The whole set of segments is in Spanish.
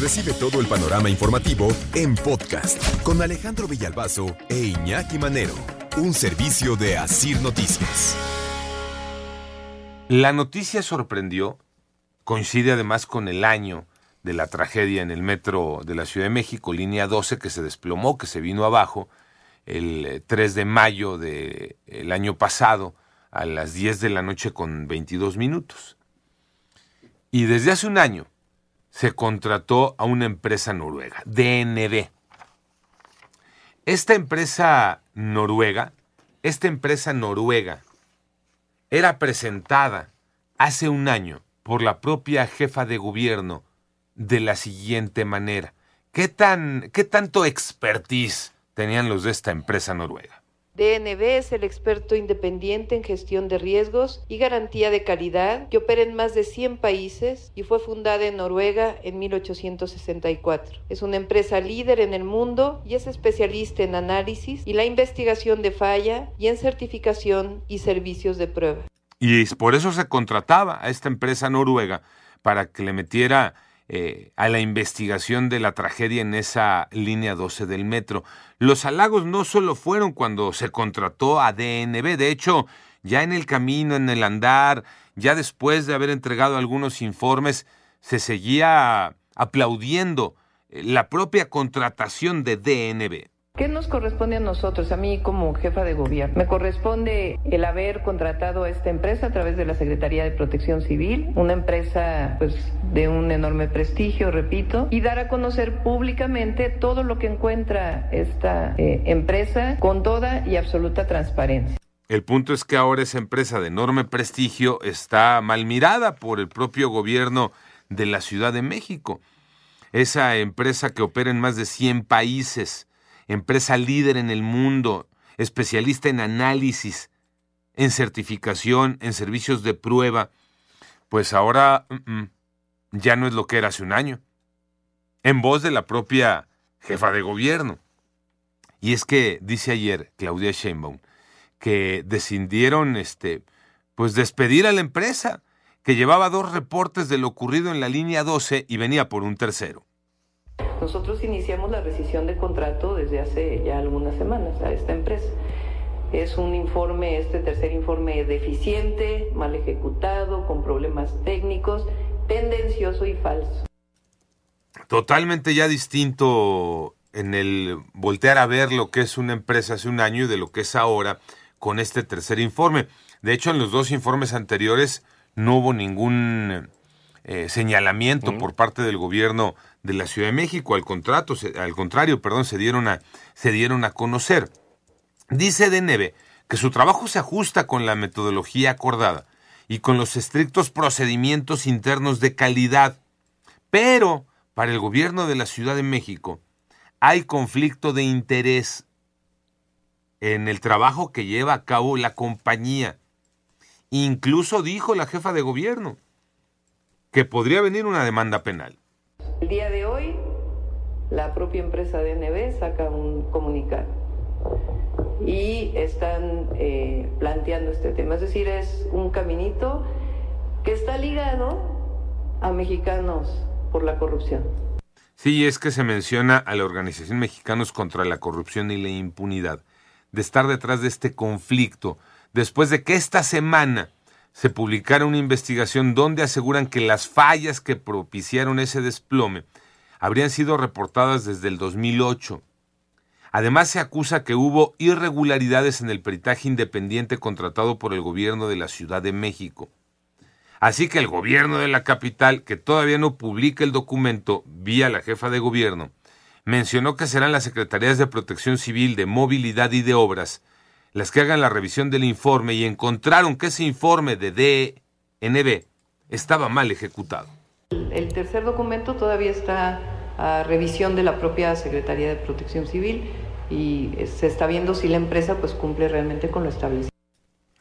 Recibe todo el panorama informativo en podcast con Alejandro Villalbazo e Iñaki Manero, un servicio de Asir Noticias. La noticia sorprendió, coincide además con el año de la tragedia en el metro de la Ciudad de México, línea 12, que se desplomó, que se vino abajo el 3 eh, de mayo del año pasado a las 10 de la noche con 22 minutos. Y desde hace un año se contrató a una empresa noruega, DNB. Esta empresa noruega, esta empresa noruega era presentada hace un año por la propia jefa de gobierno de la siguiente manera. ¿Qué, tan, qué tanto expertise tenían los de esta empresa noruega? DNB es el experto independiente en gestión de riesgos y garantía de calidad que opera en más de 100 países y fue fundada en Noruega en 1864. Es una empresa líder en el mundo y es especialista en análisis y la investigación de falla y en certificación y servicios de prueba. Y por eso se contrataba a esta empresa noruega para que le metiera eh, a la investigación de la tragedia en esa línea 12 del metro. Los halagos no solo fueron cuando se contrató a DNB, de hecho, ya en el camino, en el andar, ya después de haber entregado algunos informes, se seguía aplaudiendo la propia contratación de DNB. ¿Qué nos corresponde a nosotros, a mí como jefa de gobierno? Me corresponde el haber contratado a esta empresa a través de la Secretaría de Protección Civil, una empresa pues de un enorme prestigio, repito, y dar a conocer públicamente todo lo que encuentra esta eh, empresa con toda y absoluta transparencia. El punto es que ahora esa empresa de enorme prestigio está mal mirada por el propio gobierno de la Ciudad de México. Esa empresa que opera en más de 100 países, empresa líder en el mundo, especialista en análisis, en certificación, en servicios de prueba, pues ahora mm, mm, ya no es lo que era hace un año. En voz de la propia jefa de gobierno. Y es que dice ayer Claudia Sheinbaum que decidieron este pues despedir a la empresa que llevaba dos reportes de lo ocurrido en la línea 12 y venía por un tercero. Nosotros iniciamos la rescisión de contrato desde hace ya algunas semanas a esta empresa. Es un informe, este tercer informe deficiente, mal ejecutado, con problemas técnicos, tendencioso y falso. Totalmente ya distinto en el voltear a ver lo que es una empresa hace un año y de lo que es ahora con este tercer informe. De hecho, en los dos informes anteriores no hubo ningún eh, señalamiento por parte del gobierno de la Ciudad de México. Al, contrato, al contrario, perdón, se dieron, a, se dieron a conocer. Dice Deneve que su trabajo se ajusta con la metodología acordada y con los estrictos procedimientos internos de calidad. Pero para el gobierno de la Ciudad de México hay conflicto de interés en el trabajo que lleva a cabo la compañía. Incluso dijo la jefa de gobierno que podría venir una demanda penal. El día de hoy, la propia empresa DNB saca un comunicado y están eh, planteando este tema. Es decir, es un caminito que está ligado a mexicanos por la corrupción. Sí, es que se menciona a la Organización Mexicanos contra la Corrupción y la Impunidad, de estar detrás de este conflicto, después de que esta semana se publicara una investigación donde aseguran que las fallas que propiciaron ese desplome habrían sido reportadas desde el 2008. Además se acusa que hubo irregularidades en el peritaje independiente contratado por el gobierno de la Ciudad de México. Así que el gobierno de la capital, que todavía no publica el documento vía la jefa de gobierno, mencionó que serán las Secretarías de Protección Civil, de Movilidad y de Obras las que hagan la revisión del informe y encontraron que ese informe de DNB estaba mal ejecutado. El tercer documento todavía está a revisión de la propia Secretaría de Protección Civil y se está viendo si la empresa pues cumple realmente con lo establecido.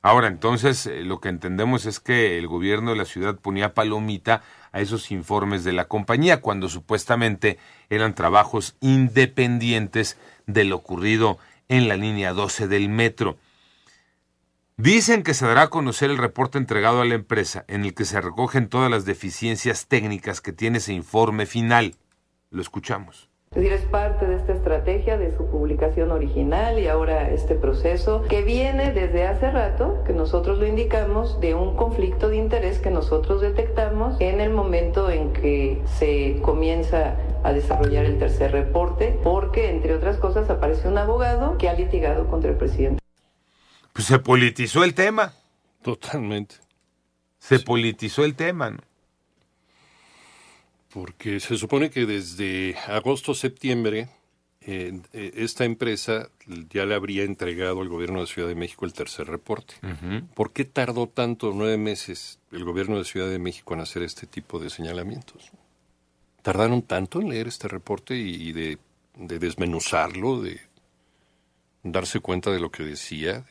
Ahora, entonces, eh, lo que entendemos es que el gobierno de la ciudad ponía palomita a esos informes de la compañía cuando supuestamente eran trabajos independientes de lo ocurrido en la línea 12 del metro. Dicen que se dará a conocer el reporte entregado a la empresa en el que se recogen todas las deficiencias técnicas que tiene ese informe final. Lo escuchamos. Es decir, es parte de esta estrategia de su publicación original y ahora este proceso que viene desde hace rato, que nosotros lo indicamos, de un conflicto de interés que nosotros detectamos en el momento en que se comienza a desarrollar el tercer reporte, porque entre otras cosas aparece un abogado que ha litigado contra el presidente. Pues se politizó el tema. Totalmente. Se politizó el tema, ¿no? Porque se supone que desde agosto-septiembre eh, eh, esta empresa ya le habría entregado al gobierno de Ciudad de México el tercer reporte. ¿Por qué tardó tanto, nueve meses, el gobierno de Ciudad de México en hacer este tipo de señalamientos? ¿Tardaron tanto en leer este reporte y de, de desmenuzarlo, de darse cuenta de lo que decía,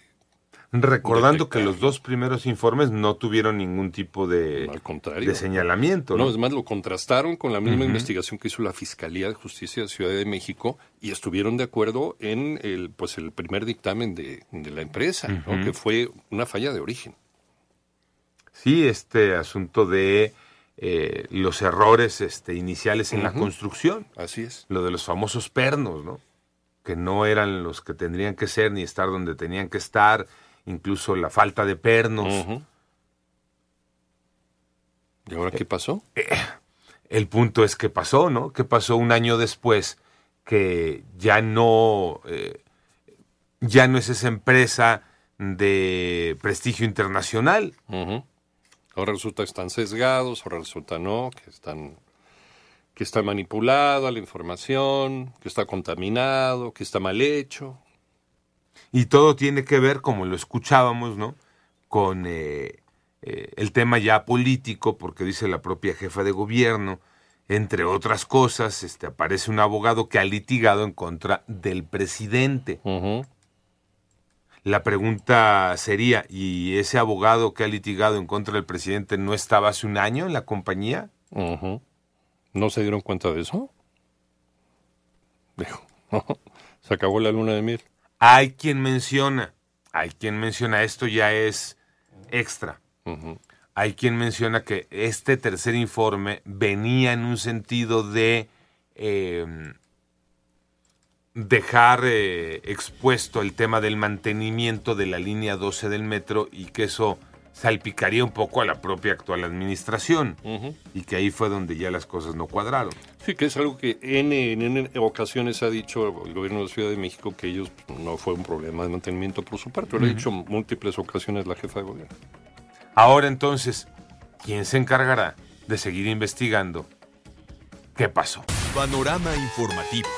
Recordando que los dos primeros informes no tuvieron ningún tipo de, Al contrario. de señalamiento. No, ¿no? es más, lo contrastaron con la misma investigación que hizo la Fiscalía de Justicia de Ciudad de México y estuvieron de acuerdo en el, pues, el primer dictamen de, de la empresa, ¿no? Que fue una falla de origen. Sí, este asunto de eh, los errores este, iniciales en la construcción, Así es. lo de los famosos pernos, ¿no? Que no eran los que tendrían que ser ni estar donde tenían que estar, incluso la falta de pernos. ¿Y ahora qué pasó? El punto es que pasó, ¿no? ¿Qué pasó un año después que ya no, eh, ya no es esa empresa de prestigio internacional? Ahora resulta que están sesgados, ahora resulta no, que están que está manipulada la información, que está contaminado, que está mal hecho. Y todo tiene que ver, como lo escuchábamos, ¿no? Con eh, eh, el tema ya político, porque dice la propia jefa de gobierno, entre otras cosas, este, aparece un abogado que ha litigado en contra del presidente. La pregunta sería, ¿y ese abogado que ha litigado en contra del presidente no estaba hace un año en la compañía? ¿No se dieron cuenta de eso? Dijo, se acabó la luna de miel. Hay quien menciona, hay quien menciona, esto ya es extra. Hay quien menciona que este tercer informe venía en un sentido de eh, dejar eh, expuesto el tema del mantenimiento de la línea 12 del metro y que eso salpicaría un poco a la propia actual administración y que ahí fue donde ya las cosas no cuadraron. Sí, que es algo que en, en, en ocasiones ha dicho el gobierno de Ciudad de México que ellos pues, no fue un problema de mantenimiento por su parte. Lo ha dicho múltiples ocasiones la jefa de gobierno. Ahora entonces, ¿quién se encargará de seguir investigando qué pasó? Panorama informativo.